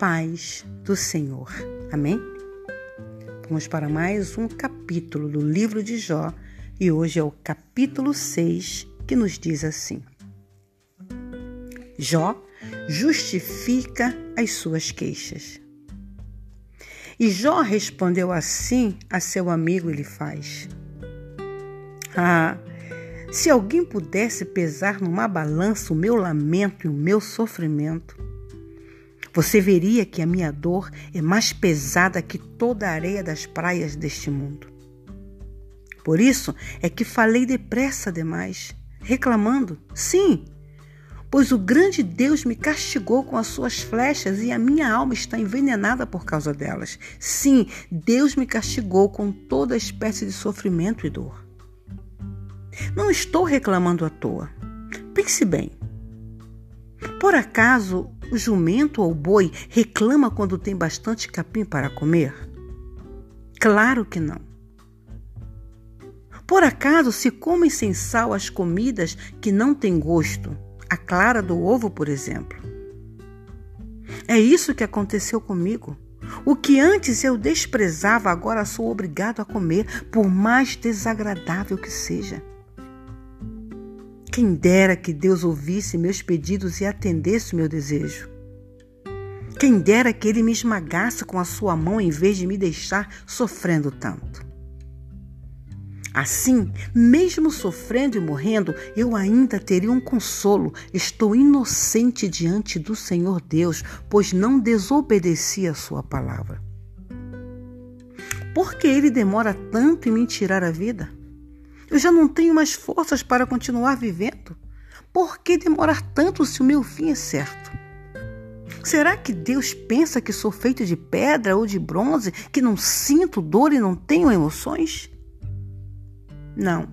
paz do Senhor. Amém? Vamos para mais um capítulo do livro de Jó e hoje é o capítulo 6 que nos diz assim: Jó justifica as suas queixas. E Jó respondeu assim a seu amigo Elifaz: Ah, se alguém pudesse pesar numa balança o meu lamento e o meu sofrimento, você veria que a minha dor é mais pesada que toda a areia das praias deste mundo. Por isso é que falei depressa demais, reclamando: sim, pois o grande Deus me castigou com as suas flechas e a minha alma está envenenada por causa delas. Sim, Deus me castigou com toda espécie de sofrimento e dor. Não estou reclamando à toa. Pense bem. Por acaso o jumento ou boi reclama quando tem bastante capim para comer? Claro que não. Por acaso se comem sem sal as comidas que não têm gosto? a clara do ovo, por exemplo. É isso que aconteceu comigo. O que antes eu desprezava, agora sou obrigado a comer, por mais desagradável que seja. Quem dera que Deus ouvisse meus pedidos e atendesse o meu desejo. Quem dera que Ele me esmagasse com a sua mão em vez de me deixar sofrendo tanto. Assim, mesmo sofrendo e morrendo, eu ainda teria um consolo. Estou inocente diante do Senhor Deus, pois não desobedeci a Sua palavra. Por que Ele demora tanto em me tirar a vida? Eu já não tenho mais forças para continuar vivendo. Por que demorar tanto se o meu fim é certo? Será que Deus pensa que sou feito de pedra ou de bronze, que não sinto dor e não tenho emoções? Não.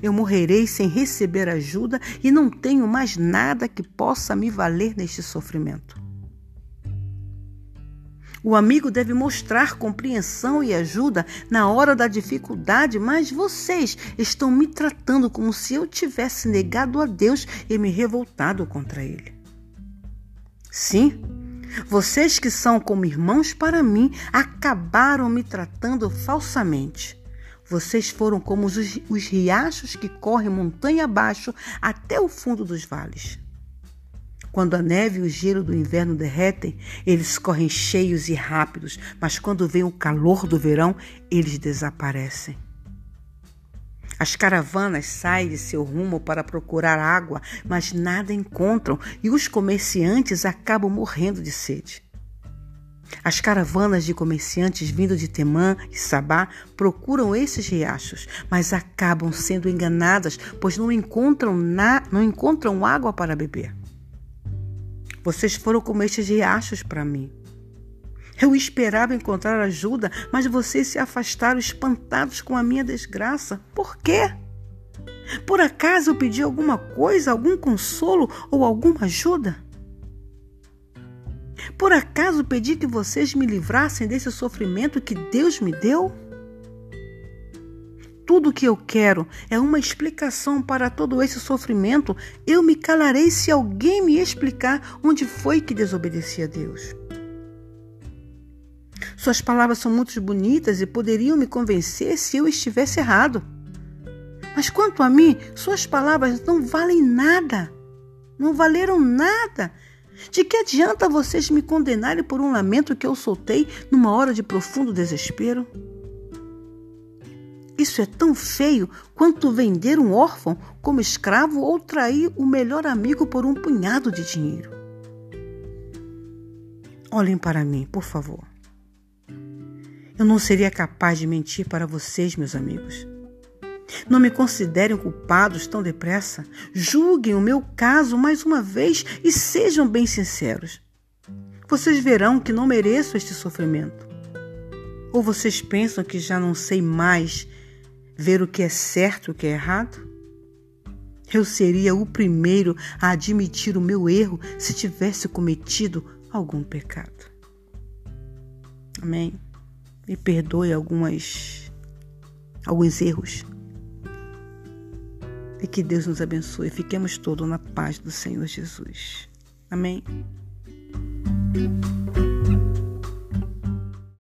Eu morrerei sem receber ajuda e não tenho mais nada que possa me valer neste sofrimento. O amigo deve mostrar compreensão e ajuda na hora da dificuldade, mas vocês estão me tratando como se eu tivesse negado a Deus e me revoltado contra Ele. Sim, vocês que são como irmãos para mim acabaram me tratando falsamente. Vocês foram como os, os riachos que correm montanha abaixo até o fundo dos vales. Quando a neve e o gelo do inverno derretem, eles correm cheios e rápidos, mas quando vem o calor do verão, eles desaparecem. As caravanas saem de seu rumo para procurar água, mas nada encontram e os comerciantes acabam morrendo de sede. As caravanas de comerciantes vindo de Temã e Sabá procuram esses riachos, mas acabam sendo enganadas, pois não encontram, na, não encontram água para beber. Vocês foram como estes riachos para mim. Eu esperava encontrar ajuda, mas vocês se afastaram espantados com a minha desgraça. Por quê? Por acaso eu pedi alguma coisa, algum consolo ou alguma ajuda? Por acaso pedi que vocês me livrassem desse sofrimento que Deus me deu? Tudo o que eu quero é uma explicação para todo esse sofrimento. Eu me calarei se alguém me explicar onde foi que desobedeci a Deus. Suas palavras são muito bonitas e poderiam me convencer se eu estivesse errado. Mas quanto a mim, suas palavras não valem nada. Não valeram nada de que adianta vocês me condenarem por um lamento que eu soltei numa hora de profundo desespero? Isso é tão feio quanto vender um órfão como escravo ou trair o melhor amigo por um punhado de dinheiro. Olhem para mim, por favor. Eu não seria capaz de mentir para vocês, meus amigos. Não me considerem culpados tão depressa. Julguem o meu caso mais uma vez e sejam bem sinceros. Vocês verão que não mereço este sofrimento. Ou vocês pensam que já não sei mais ver o que é certo e o que é errado? Eu seria o primeiro a admitir o meu erro se tivesse cometido algum pecado. Amém. Me perdoe algumas alguns erros e que Deus nos abençoe. Fiquemos todos na paz do Senhor Jesus. Amém.